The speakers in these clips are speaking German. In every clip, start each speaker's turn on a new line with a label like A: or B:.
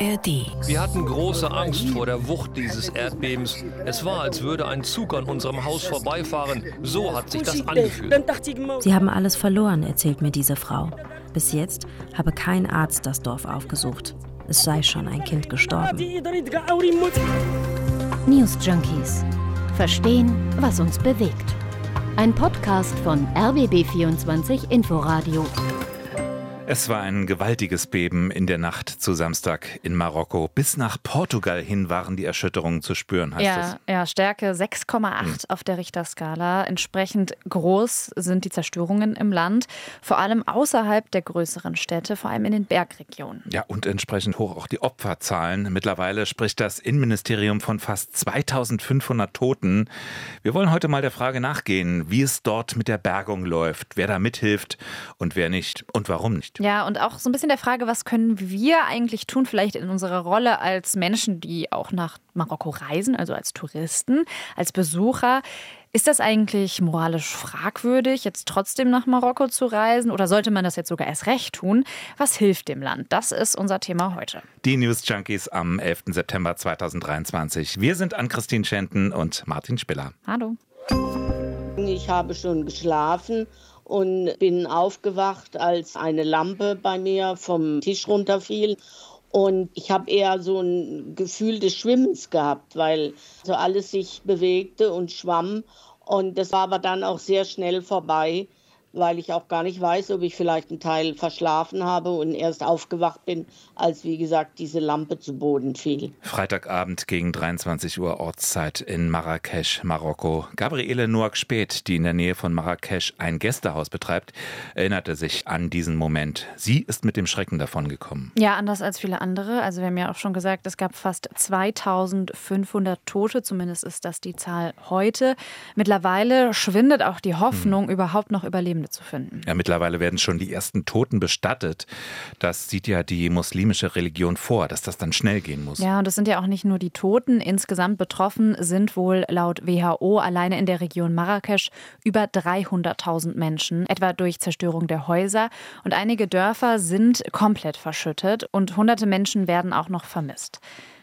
A: ARD.
B: Wir hatten große Angst vor der Wucht dieses Erdbebens. Es war, als würde ein Zug an unserem Haus vorbeifahren. So hat sich das angefühlt.
A: Sie haben alles verloren, erzählt mir diese Frau. Bis jetzt habe kein Arzt das Dorf aufgesucht. Es sei schon ein Kind gestorben.
C: News Junkies. Verstehen, was uns bewegt. Ein Podcast von RBB24 Inforadio.
D: Es war ein gewaltiges Beben in der Nacht zu Samstag in Marokko. Bis nach Portugal hin waren die Erschütterungen zu spüren, heißt
E: ja,
D: es.
E: Ja, Stärke 6,8 hm. auf der Richterskala. Entsprechend groß sind die Zerstörungen im Land, vor allem außerhalb der größeren Städte, vor allem in den Bergregionen.
D: Ja, und entsprechend hoch auch die Opferzahlen. Mittlerweile spricht das Innenministerium von fast 2500 Toten. Wir wollen heute mal der Frage nachgehen, wie es dort mit der Bergung läuft, wer da mithilft und wer nicht und warum nicht.
E: Ja, und auch so ein bisschen der Frage, was können wir eigentlich tun, vielleicht in unserer Rolle als Menschen, die auch nach Marokko reisen, also als Touristen, als Besucher. Ist das eigentlich moralisch fragwürdig, jetzt trotzdem nach Marokko zu reisen oder sollte man das jetzt sogar erst recht tun? Was hilft dem Land? Das ist unser Thema heute.
D: Die News Junkies am 11. September 2023. Wir sind an Christine Schenten und Martin Spiller.
E: Hallo.
F: Ich habe schon geschlafen und bin aufgewacht, als eine Lampe bei mir vom Tisch runterfiel. Und ich habe eher so ein Gefühl des Schwimmens gehabt, weil so alles sich bewegte und schwamm. Und das war aber dann auch sehr schnell vorbei weil ich auch gar nicht weiß, ob ich vielleicht einen Teil verschlafen habe und erst aufgewacht bin, als wie gesagt diese Lampe zu Boden fiel.
D: Freitagabend gegen 23 Uhr Ortszeit in Marrakesch, Marokko. Gabriele Noack Spät, die in der Nähe von Marrakesch ein Gästehaus betreibt, erinnerte sich an diesen Moment. Sie ist mit dem Schrecken davon gekommen.
E: Ja, anders als viele andere. Also wir haben ja auch schon gesagt, es gab fast 2500 Tote, zumindest ist das die Zahl heute. Mittlerweile schwindet auch die Hoffnung, hm. überhaupt noch Überlebende zu finden.
D: Ja, mittlerweile werden schon die ersten Toten bestattet. Das sieht ja die muslimische Religion vor, dass das dann schnell gehen muss.
E: Ja, und es sind ja auch nicht nur die Toten. Insgesamt betroffen sind wohl laut WHO alleine in der Region Marrakesch über 300.000 Menschen, etwa durch Zerstörung der Häuser. Und einige Dörfer sind komplett verschüttet und hunderte Menschen werden auch noch vermisst.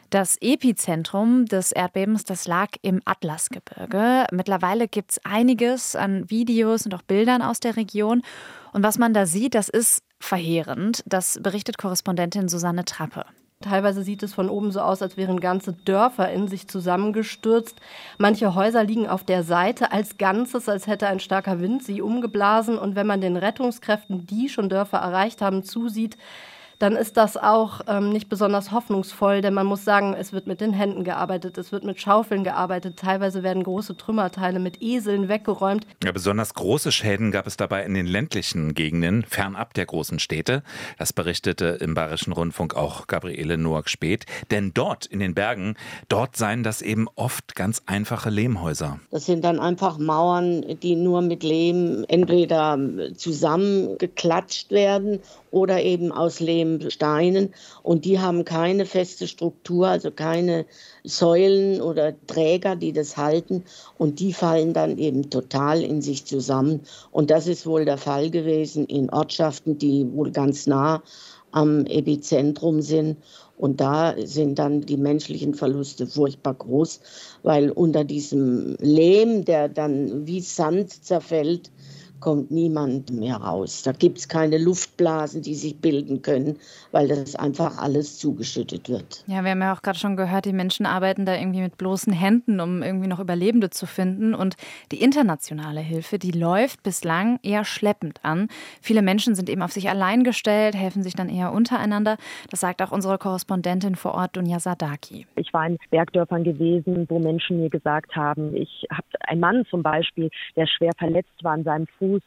E: Das Epizentrum des Erdbebens, das lag im Atlasgebirge. Mittlerweile gibt es einiges an Videos und auch Bildern aus der Region. Und was man da sieht, das ist verheerend. Das berichtet Korrespondentin Susanne Trappe.
G: Teilweise sieht es von oben so aus, als wären ganze Dörfer in sich zusammengestürzt. Manche Häuser liegen auf der Seite als Ganzes, als hätte ein starker Wind sie umgeblasen. Und wenn man den Rettungskräften, die schon Dörfer erreicht haben, zusieht, dann ist das auch ähm, nicht besonders hoffnungsvoll, denn man muss sagen, es wird mit den Händen gearbeitet, es wird mit Schaufeln gearbeitet, teilweise werden große Trümmerteile mit Eseln weggeräumt.
D: Ja, besonders große Schäden gab es dabei in den ländlichen Gegenden, fernab der großen Städte. Das berichtete im Bayerischen Rundfunk auch Gabriele Noack spät. Denn dort in den Bergen, dort seien das eben oft ganz einfache Lehmhäuser.
F: Das sind dann einfach Mauern, die nur mit Lehm entweder zusammengeklatscht werden oder eben aus Lehmsteinen. Und die haben keine feste Struktur, also keine Säulen oder Träger, die das halten. Und die fallen dann eben total in sich zusammen. Und das ist wohl der Fall gewesen in Ortschaften, die wohl ganz nah am Epizentrum sind. Und da sind dann die menschlichen Verluste furchtbar groß, weil unter diesem Lehm, der dann wie Sand zerfällt, kommt niemand mehr raus. Da gibt es keine Luftblasen, die sich bilden können, weil das einfach alles zugeschüttet wird.
E: Ja, wir haben ja auch gerade schon gehört, die Menschen arbeiten da irgendwie mit bloßen Händen, um irgendwie noch Überlebende zu finden. Und die internationale Hilfe, die läuft bislang eher schleppend an. Viele Menschen sind eben auf sich allein gestellt, helfen sich dann eher untereinander. Das sagt auch unsere Korrespondentin vor Ort, Dunja Sadaki.
H: Ich war in Bergdörfern gewesen, wo Menschen mir gesagt haben, ich habe einen Mann zum Beispiel, der schwer verletzt war an seinem Fuß Fuß,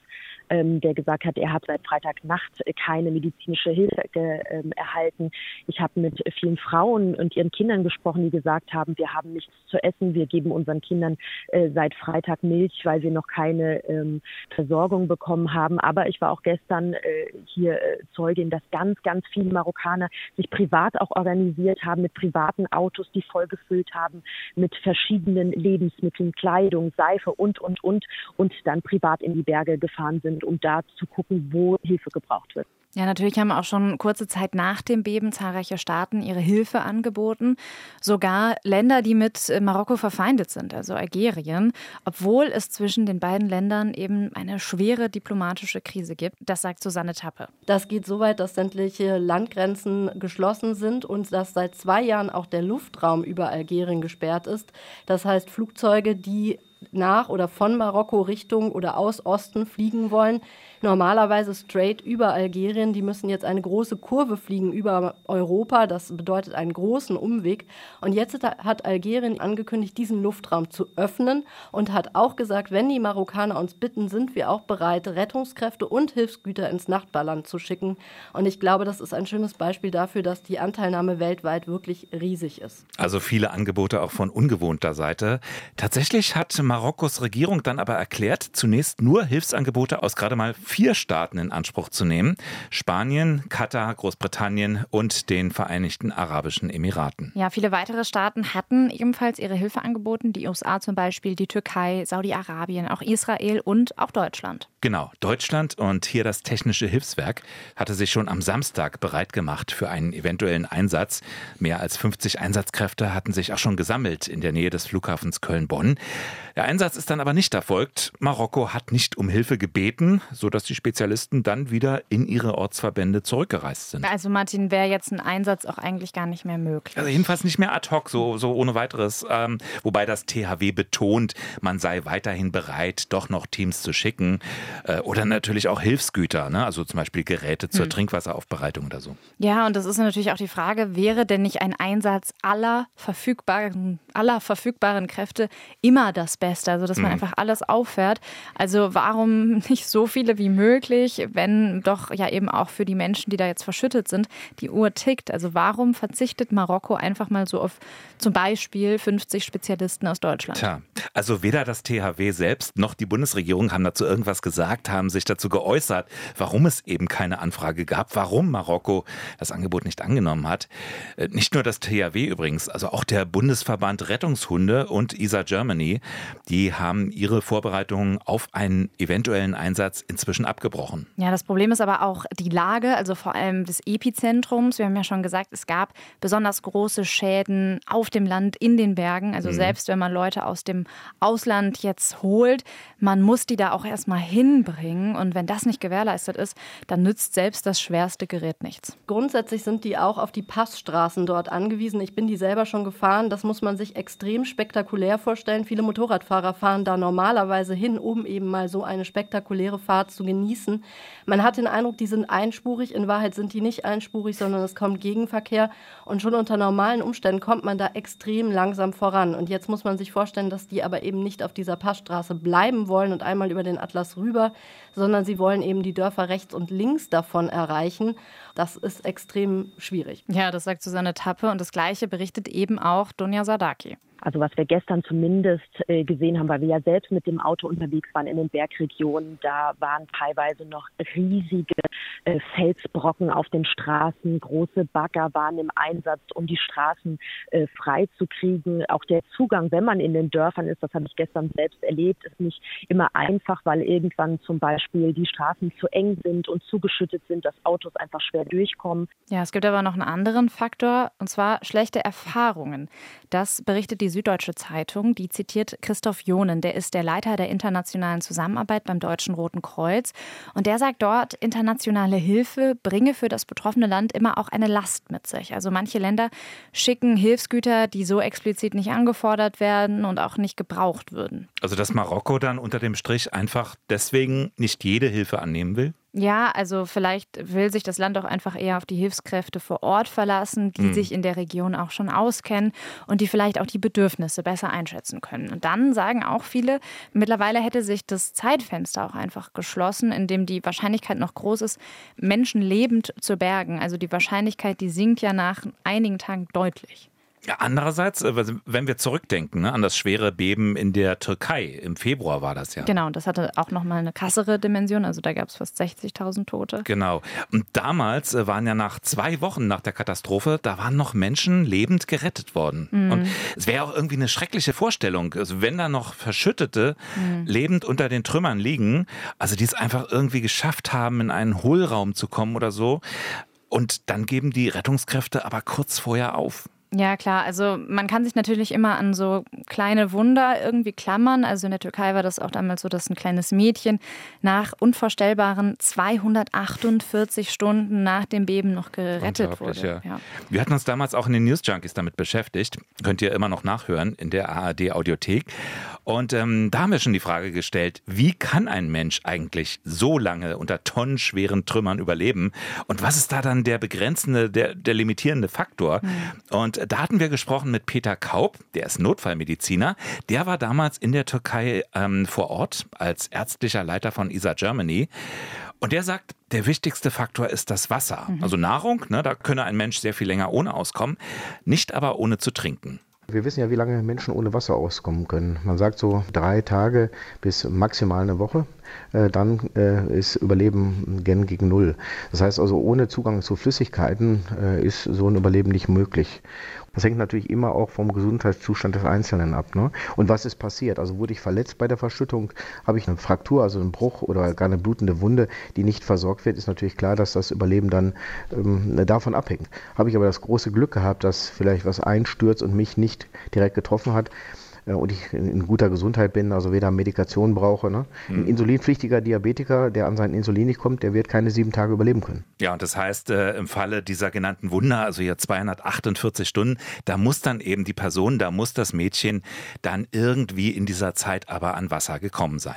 H: ähm, der gesagt hat, er hat seit Freitagnacht keine medizinische Hilfe ähm, erhalten. Ich habe mit vielen Frauen und ihren Kindern gesprochen, die gesagt haben, wir haben nichts zu essen, wir geben unseren Kindern äh, seit Freitag Milch, weil wir noch keine ähm, Versorgung bekommen haben. Aber ich war auch gestern äh, hier äh, Zeugin, dass ganz, ganz viele Marokkaner sich privat auch organisiert haben mit privaten Autos, die vollgefüllt haben mit verschiedenen Lebensmitteln, Kleidung, Seife und, und, und und dann privat in die Berge gefahren sind, um da zu gucken, wo Hilfe gebraucht wird.
E: Ja, natürlich haben auch schon kurze Zeit nach dem Beben zahlreiche Staaten ihre Hilfe angeboten. Sogar Länder, die mit Marokko verfeindet sind, also Algerien, obwohl es zwischen den beiden Ländern eben eine schwere diplomatische Krise gibt. Das sagt Susanne Tappe.
G: Das geht so weit, dass sämtliche Landgrenzen geschlossen sind und dass seit zwei Jahren auch der Luftraum über Algerien gesperrt ist. Das heißt, Flugzeuge, die nach oder von Marokko Richtung oder aus Osten fliegen wollen, normalerweise straight über Algerien. Die müssen jetzt eine große Kurve fliegen über Europa. Das bedeutet einen großen Umweg. Und jetzt hat Algerien angekündigt, diesen Luftraum zu öffnen und hat auch gesagt, wenn die Marokkaner uns bitten, sind wir auch bereit, Rettungskräfte und Hilfsgüter ins Nachbarland zu schicken. Und ich glaube, das ist ein schönes Beispiel dafür, dass die Anteilnahme weltweit wirklich riesig ist.
D: Also viele Angebote auch von ungewohnter Seite. Tatsächlich hat Marokkos Regierung dann aber erklärt, zunächst nur Hilfsangebote aus gerade mal vier Staaten in Anspruch zu nehmen. Spanien, Katar, Großbritannien und den Vereinigten Arabischen Emiraten.
E: Ja, viele weitere Staaten hatten ebenfalls ihre Hilfe angeboten. Die USA zum Beispiel, die Türkei, Saudi-Arabien, auch Israel und auch Deutschland.
D: Genau, Deutschland und hier das Technische Hilfswerk hatte sich schon am Samstag bereit gemacht für einen eventuellen Einsatz. Mehr als 50 Einsatzkräfte hatten sich auch schon gesammelt in der Nähe des Flughafens Köln-Bonn. Der Einsatz ist dann aber nicht erfolgt. Marokko hat nicht um Hilfe gebeten, sodass die Spezialisten dann wieder in ihre Ortsverbände zurückgereist sind.
E: Also Martin, wäre jetzt ein Einsatz auch eigentlich gar nicht mehr möglich.
D: Also jedenfalls nicht mehr ad hoc, so, so ohne weiteres. Ähm, wobei das THW betont, man sei weiterhin bereit, doch noch Teams zu schicken. Äh, oder natürlich auch Hilfsgüter, ne? also zum Beispiel Geräte zur hm. Trinkwasseraufbereitung oder so.
E: Ja, und das ist natürlich auch die Frage, wäre denn nicht ein Einsatz aller verfügbaren, aller verfügbaren Kräfte immer das Beste? Also, dass man hm. einfach alles auffährt. Also, warum nicht so viele wie möglich, wenn doch ja eben auch für die Menschen, die da jetzt verschüttet sind, die Uhr tickt? Also, warum verzichtet Marokko einfach mal so auf zum Beispiel 50 Spezialisten aus Deutschland?
D: Tja, also weder das THW selbst noch die Bundesregierung haben dazu irgendwas gesagt haben, sich dazu geäußert, warum es eben keine Anfrage gab, warum Marokko das Angebot nicht angenommen hat. Äh, nicht nur das THW übrigens, also auch der Bundesverband Rettungshunde und ISA Germany, die haben ihre Vorbereitungen auf einen eventuellen Einsatz inzwischen abgebrochen.
E: Ja, das Problem ist aber auch die Lage, also vor allem des Epizentrums. Wir haben ja schon gesagt, es gab besonders große Schäden auf dem Land, in den Bergen. Also mhm. selbst wenn man Leute aus dem Ausland jetzt holt, man muss die da auch erstmal hin hinbringen. Und wenn das nicht gewährleistet ist, dann nützt selbst das schwerste Gerät nichts.
G: Grundsätzlich sind die auch auf die Passstraßen dort angewiesen. Ich bin die selber schon gefahren. Das muss man sich extrem spektakulär vorstellen. Viele Motorradfahrer fahren da normalerweise hin, um eben mal so eine spektakuläre Fahrt zu genießen. Man hat den Eindruck, die sind einspurig. In Wahrheit sind die nicht einspurig, sondern es kommt Gegenverkehr. Und schon unter normalen Umständen kommt man da extrem langsam voran. Und jetzt muss man sich vorstellen, dass die aber eben nicht auf dieser Passstraße bleiben wollen und einmal über den Atlas rüber rüber, sondern sie wollen eben die Dörfer rechts und links davon erreichen. Das ist extrem schwierig.
E: Ja, das sagt Susanne Tappe und das Gleiche berichtet eben auch Dunja Sadaki.
H: Also was wir gestern zumindest äh, gesehen haben, weil wir ja selbst mit dem Auto unterwegs waren in den Bergregionen, da waren teilweise noch riesige äh, Felsbrocken auf den Straßen, große Bagger waren im Einsatz, um die Straßen äh, frei zu kriegen. Auch der Zugang, wenn man in den Dörfern ist, das habe ich gestern selbst erlebt, ist nicht immer einfach, weil irgendwann zum Beispiel die Straßen zu eng sind und zugeschüttet sind, dass Autos einfach schwer durchkommen.
E: Ja, es gibt aber noch einen anderen Faktor, und zwar schlechte Erfahrungen. Das berichtet die die Süddeutsche Zeitung. Die zitiert Christoph Jonen, der ist der Leiter der internationalen Zusammenarbeit beim Deutschen Roten Kreuz. Und der sagt dort, internationale Hilfe bringe für das betroffene Land immer auch eine Last mit sich. Also manche Länder schicken Hilfsgüter, die so explizit nicht angefordert werden und auch nicht gebraucht würden.
D: Also dass Marokko dann unter dem Strich einfach deswegen nicht jede Hilfe annehmen will?
E: Ja, also vielleicht will sich das Land auch einfach eher auf die Hilfskräfte vor Ort verlassen, die mhm. sich in der Region auch schon auskennen und die vielleicht auch die Bedürfnisse besser einschätzen können. Und dann sagen auch viele, mittlerweile hätte sich das Zeitfenster auch einfach geschlossen, in dem die Wahrscheinlichkeit noch groß ist, Menschen lebend zu bergen. Also die Wahrscheinlichkeit, die sinkt ja nach einigen Tagen deutlich.
D: Andererseits, äh, wenn wir zurückdenken ne, an das schwere Beben in der Türkei, im Februar war das ja.
E: Genau, und das hatte auch nochmal eine krassere Dimension, also da gab es fast 60.000 Tote.
D: Genau. Und damals äh, waren ja nach zwei Wochen nach der Katastrophe, da waren noch Menschen lebend gerettet worden. Mhm. Und es wäre auch irgendwie eine schreckliche Vorstellung, also wenn da noch Verschüttete mhm. lebend unter den Trümmern liegen, also die es einfach irgendwie geschafft haben, in einen Hohlraum zu kommen oder so. Und dann geben die Rettungskräfte aber kurz vorher auf.
E: Ja, klar. Also man kann sich natürlich immer an so kleine Wunder irgendwie klammern. Also in der Türkei war das auch damals so, dass ein kleines Mädchen nach unvorstellbaren 248 Stunden nach dem Beben noch gerettet wurde.
D: Ja. Ja. Wir hatten uns damals auch in den News Junkies damit beschäftigt. Könnt ihr immer noch nachhören in der ARD Audiothek. Und ähm, da haben wir schon die Frage gestellt, wie kann ein Mensch eigentlich so lange unter tonnenschweren Trümmern überleben? Und was ist da dann der begrenzende, der, der limitierende Faktor? Mhm. Und da hatten wir gesprochen mit Peter Kaub, der ist Notfallmediziner. Der war damals in der Türkei ähm, vor Ort als ärztlicher Leiter von ISA Germany. Und der sagt, der wichtigste Faktor ist das Wasser. Mhm. Also Nahrung, ne, da könne ein Mensch sehr viel länger ohne auskommen, nicht aber ohne zu trinken.
I: Wir wissen ja, wie lange Menschen ohne Wasser auskommen können. Man sagt so drei Tage bis maximal eine Woche. Äh, dann äh, ist Überleben gen gegen Null. Das heißt also, ohne Zugang zu Flüssigkeiten äh, ist so ein Überleben nicht möglich. Das hängt natürlich immer auch vom Gesundheitszustand des Einzelnen ab. Ne? Und was ist passiert? Also wurde ich verletzt bei der Verschüttung, habe ich eine Fraktur, also einen Bruch oder gar eine blutende Wunde, die nicht versorgt wird, ist natürlich klar, dass das Überleben dann ähm, davon abhängt. Habe ich aber das große Glück gehabt, dass vielleicht was einstürzt und mich nicht direkt getroffen hat, und ich in guter Gesundheit bin, also weder Medikation brauche. Ne? Ein hm. insulinpflichtiger Diabetiker, der an sein Insulin nicht kommt, der wird keine sieben Tage überleben können.
D: Ja, und das heißt, äh, im Falle dieser genannten Wunder, also hier 248 Stunden, da muss dann eben die Person, da muss das Mädchen dann irgendwie in dieser Zeit aber an Wasser gekommen sein.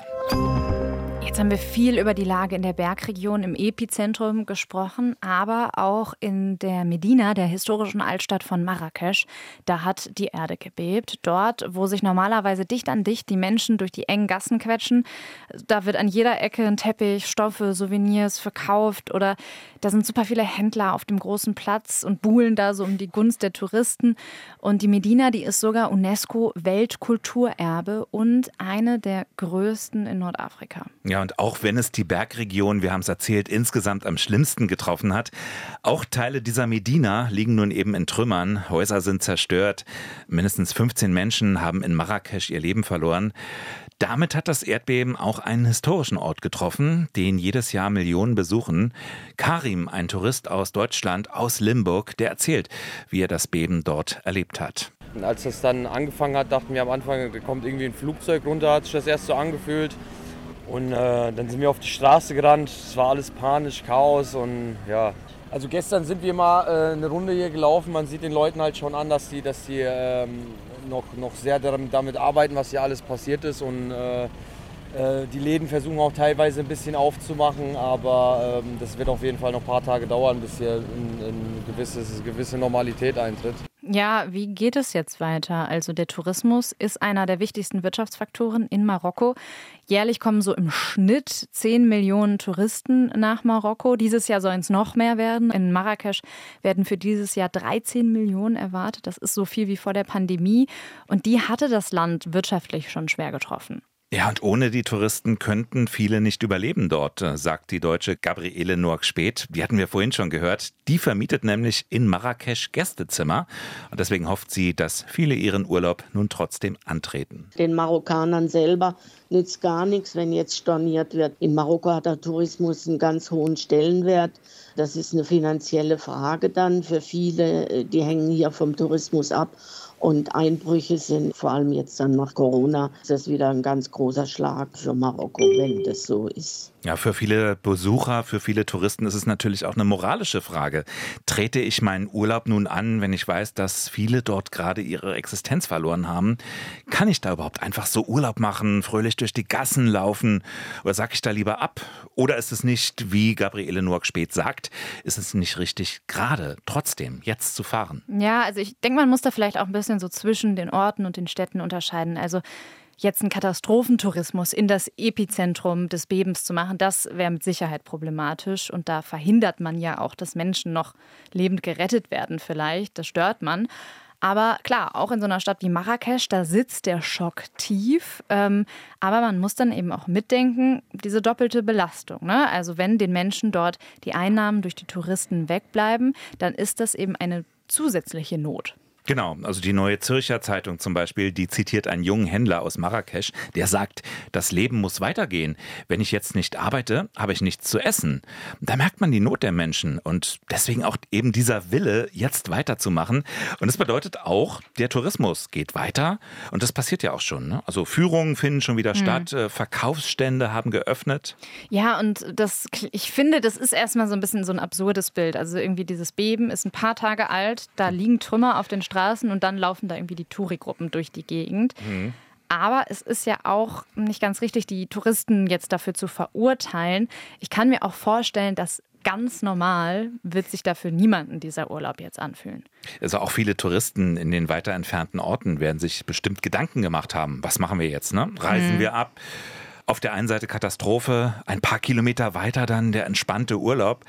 E: Jetzt haben wir viel über die Lage in der Bergregion im Epizentrum gesprochen, aber auch in der Medina, der historischen Altstadt von Marrakesch. Da hat die Erde gebebt. Dort, wo sich normalerweise dicht an dicht die Menschen durch die engen Gassen quetschen, da wird an jeder Ecke ein Teppich, Stoffe, Souvenirs verkauft oder da sind super viele Händler auf dem großen Platz und buhlen da so um die Gunst der Touristen. Und die Medina, die ist sogar UNESCO-Weltkulturerbe und eine der größten in Nordafrika.
D: Ja, und auch wenn es die Bergregion, wir haben es erzählt, insgesamt am schlimmsten getroffen hat, auch Teile dieser Medina liegen nun eben in Trümmern. Häuser sind zerstört. Mindestens 15 Menschen haben in Marrakesch ihr Leben verloren. Damit hat das Erdbeben auch einen historischen Ort getroffen, den jedes Jahr Millionen besuchen. Karim, ein Tourist aus Deutschland, aus Limburg, der erzählt, wie er das Beben dort erlebt hat.
J: Als das dann angefangen hat, dachten wir am Anfang, da kommt irgendwie ein Flugzeug runter, hat sich das erst so angefühlt. Und äh, dann sind wir auf die Straße gerannt, es war alles panisch, Chaos und ja. Also gestern sind wir mal äh, eine Runde hier gelaufen, man sieht den Leuten halt schon an, dass die, dass die ähm, noch, noch sehr damit arbeiten, was hier alles passiert ist. Und äh, äh, die Läden versuchen auch teilweise ein bisschen aufzumachen, aber ähm, das wird auf jeden Fall noch ein paar Tage dauern, bis hier eine gewisse Normalität eintritt.
E: Ja, wie geht es jetzt weiter? Also der Tourismus ist einer der wichtigsten Wirtschaftsfaktoren in Marokko. Jährlich kommen so im Schnitt 10 Millionen Touristen nach Marokko. Dieses Jahr sollen es noch mehr werden. In Marrakesch werden für dieses Jahr 13 Millionen erwartet. Das ist so viel wie vor der Pandemie. Und die hatte das Land wirtschaftlich schon schwer getroffen.
D: Ja, und ohne die Touristen könnten viele nicht überleben dort, äh, sagt die deutsche Gabriele Noack-Speth. Die hatten wir vorhin schon gehört. Die vermietet nämlich in Marrakesch Gästezimmer. Und deswegen hofft sie, dass viele ihren Urlaub nun trotzdem antreten.
F: Den Marokkanern selber nützt gar nichts, wenn jetzt storniert wird. In Marokko hat der Tourismus einen ganz hohen Stellenwert. Das ist eine finanzielle Frage dann für viele. Äh, die hängen hier vom Tourismus ab. Und Einbrüche sind vor allem jetzt dann nach Corona, ist das wieder ein ganz großer Schlag für Marokko, wenn das so ist.
D: Ja, für viele Besucher, für viele Touristen ist es natürlich auch eine moralische Frage. Trete ich meinen Urlaub nun an, wenn ich weiß, dass viele dort gerade ihre Existenz verloren haben? Kann ich da überhaupt einfach so Urlaub machen, fröhlich durch die Gassen laufen? Oder sag ich da lieber ab? Oder ist es nicht, wie Gabriele Noack spät sagt, ist es nicht richtig, gerade trotzdem jetzt zu fahren?
E: Ja, also ich denke, man muss da vielleicht auch ein bisschen so zwischen den Orten und den Städten unterscheiden. Also jetzt einen Katastrophentourismus in das Epizentrum des Bebens zu machen, das wäre mit Sicherheit problematisch. Und da verhindert man ja auch, dass Menschen noch lebend gerettet werden vielleicht. Das stört man. Aber klar, auch in so einer Stadt wie Marrakesch, da sitzt der Schock tief. Ähm, aber man muss dann eben auch mitdenken, diese doppelte Belastung. Ne? Also wenn den Menschen dort die Einnahmen durch die Touristen wegbleiben, dann ist das eben eine zusätzliche Not.
D: Genau, also die Neue Zürcher Zeitung zum Beispiel, die zitiert einen jungen Händler aus Marrakesch, der sagt, das Leben muss weitergehen. Wenn ich jetzt nicht arbeite, habe ich nichts zu essen. Da merkt man die Not der Menschen und deswegen auch eben dieser Wille, jetzt weiterzumachen. Und das bedeutet auch, der Tourismus geht weiter und das passiert ja auch schon. Ne? Also Führungen finden schon wieder mhm. statt, äh, Verkaufsstände haben geöffnet.
E: Ja, und das, ich finde, das ist erstmal so ein bisschen so ein absurdes Bild. Also irgendwie dieses Beben ist ein paar Tage alt, da liegen Trümmer auf den Straßen und dann laufen da irgendwie die Touri-Gruppen durch die Gegend. Mhm. Aber es ist ja auch nicht ganz richtig, die Touristen jetzt dafür zu verurteilen. Ich kann mir auch vorstellen, dass ganz normal wird sich dafür niemanden dieser Urlaub jetzt anfühlen.
D: Also auch viele Touristen in den weiter entfernten Orten werden sich bestimmt Gedanken gemacht haben. Was machen wir jetzt? Ne? Reisen mhm. wir ab? Auf der einen Seite Katastrophe, ein paar Kilometer weiter dann der entspannte Urlaub.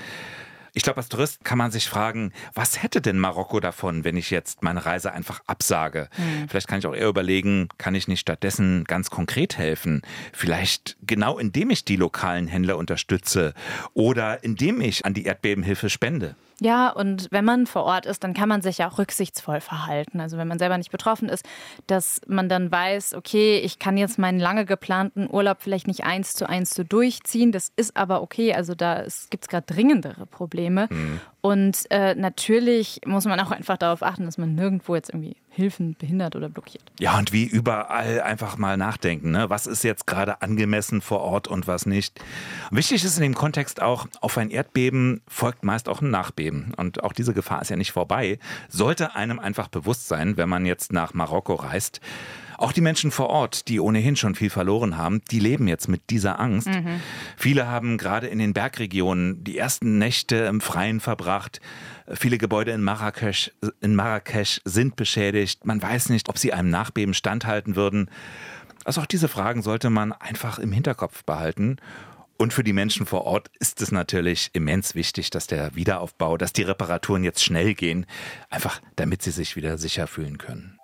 D: Ich glaube, als Tourist kann man sich fragen, was hätte denn Marokko davon, wenn ich jetzt meine Reise einfach absage? Mhm. Vielleicht kann ich auch eher überlegen, kann ich nicht stattdessen ganz konkret helfen? Vielleicht genau indem ich die lokalen Händler unterstütze oder indem ich an die Erdbebenhilfe spende.
E: Ja, und wenn man vor Ort ist, dann kann man sich ja auch rücksichtsvoll verhalten. Also wenn man selber nicht betroffen ist, dass man dann weiß, okay, ich kann jetzt meinen lange geplanten Urlaub vielleicht nicht eins zu eins so durchziehen. Das ist aber okay. Also da gibt es gerade dringendere Probleme. Mhm. Und äh, natürlich muss man auch einfach darauf achten, dass man nirgendwo jetzt irgendwie Hilfen behindert oder blockiert.
D: Ja, und wie überall einfach mal nachdenken. Ne? Was ist jetzt gerade angemessen vor Ort und was nicht? Wichtig ist in dem Kontext auch, auf ein Erdbeben folgt meist auch ein Nachbeben. Und auch diese Gefahr ist ja nicht vorbei. Sollte einem einfach bewusst sein, wenn man jetzt nach Marokko reist. Auch die Menschen vor Ort, die ohnehin schon viel verloren haben, die leben jetzt mit dieser Angst. Mhm. Viele haben gerade in den Bergregionen die ersten Nächte im Freien verbracht. Viele Gebäude in Marrakesch, in Marrakesch sind beschädigt. Man weiß nicht, ob sie einem Nachbeben standhalten würden. Also auch diese Fragen sollte man einfach im Hinterkopf behalten. Und für die Menschen vor Ort ist es natürlich immens wichtig, dass der Wiederaufbau, dass die Reparaturen jetzt schnell gehen, einfach damit sie sich wieder sicher fühlen können.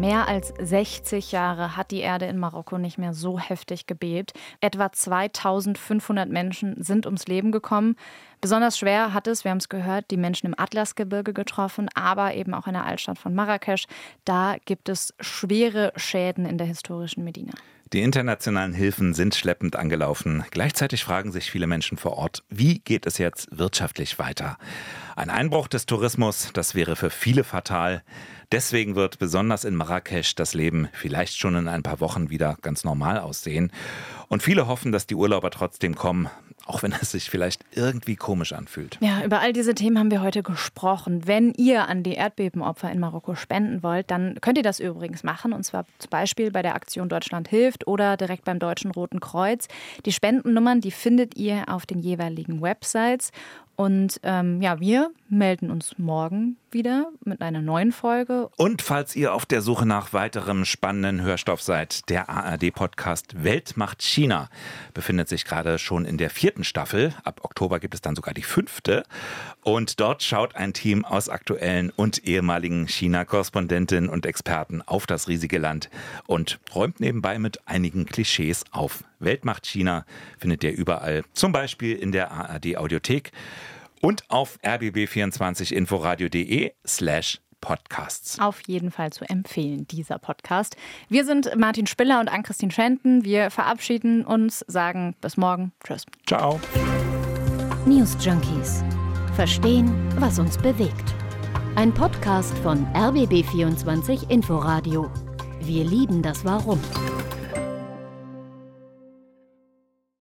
E: Mehr als 60 Jahre hat die Erde in Marokko nicht mehr so heftig gebebt. Etwa 2500 Menschen sind ums Leben gekommen. Besonders schwer hat es, wir haben es gehört, die Menschen im Atlasgebirge getroffen, aber eben auch in der Altstadt von Marrakesch. Da gibt es schwere Schäden in der historischen Medina.
D: Die internationalen Hilfen sind schleppend angelaufen. Gleichzeitig fragen sich viele Menschen vor Ort, wie geht es jetzt wirtschaftlich weiter? Ein Einbruch des Tourismus, das wäre für viele fatal. Deswegen wird besonders in Marrakesch das Leben vielleicht schon in ein paar Wochen wieder ganz normal aussehen. Und viele hoffen, dass die Urlauber trotzdem kommen auch wenn es sich vielleicht irgendwie komisch anfühlt.
E: Ja, über all diese Themen haben wir heute gesprochen. Wenn ihr an die Erdbebenopfer in Marokko spenden wollt, dann könnt ihr das übrigens machen. Und zwar zum Beispiel bei der Aktion Deutschland hilft oder direkt beim Deutschen Roten Kreuz. Die Spendennummern, die findet ihr auf den jeweiligen Websites. Und ähm, ja, wir melden uns morgen wieder mit einer neuen Folge.
D: Und falls ihr auf der Suche nach weiterem spannenden Hörstoff seid, der ARD-Podcast Welt macht China befindet sich gerade schon in der vierten Staffel. Ab Oktober gibt es dann sogar die fünfte. Und dort schaut ein Team aus aktuellen und ehemaligen China-Korrespondentinnen und Experten auf das riesige Land und räumt nebenbei mit einigen Klischees auf. Weltmacht China findet ihr überall, zum Beispiel in der ARD Audiothek und auf rbb24inforadio.de slash Podcasts.
E: Auf jeden Fall zu empfehlen, dieser Podcast. Wir sind Martin Spiller und Ann-Christine Schenten. Wir verabschieden uns, sagen bis morgen. Tschüss.
D: Ciao.
C: News Junkies. Verstehen, was uns bewegt. Ein Podcast von RBB24 Inforadio. Wir lieben das Warum.